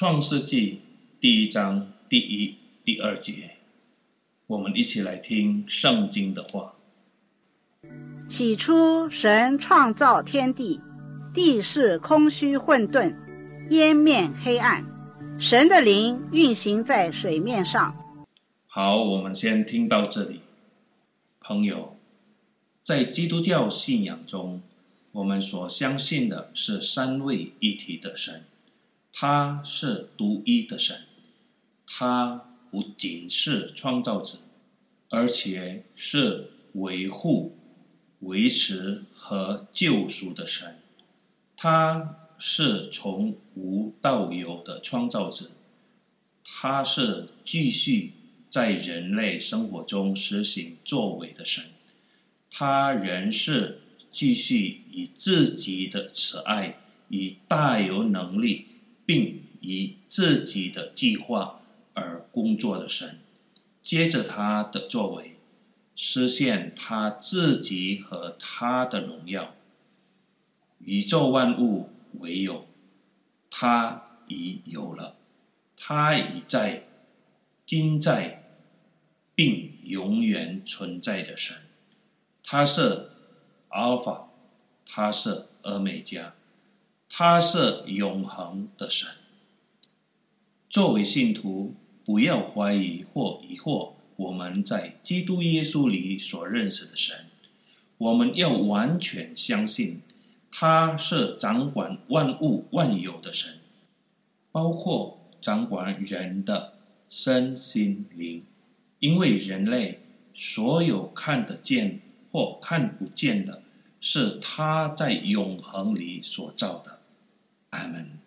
创世纪第一章第一、第二节，我们一起来听圣经的话。起初，神创造天地，地是空虚混沌，烟面黑暗，神的灵运行在水面上。好，我们先听到这里。朋友，在基督教信仰中，我们所相信的是三位一体的神，他是独一的神，他不仅是创造者，而且是维护、维持和救赎的神，他是从无到有的创造者，他是继续在人类生活中实行作为的神，他仍是继续以自己的慈爱、以大有能力，并以自己的计划而工作的神。接着他的作为，实现他自己和他的荣耀。宇宙万物唯有他已有了，他已在，今在。并永远存在的神，他是阿尔法，他是阿美加，他是永恒的神。作为信徒，不要怀疑或疑惑我们在基督耶稣里所认识的神。我们要完全相信，他是掌管万物万有的神，包括掌管人的身心灵。因为人类所有看得见或看不见的，是他在永恒里所造的。Amen.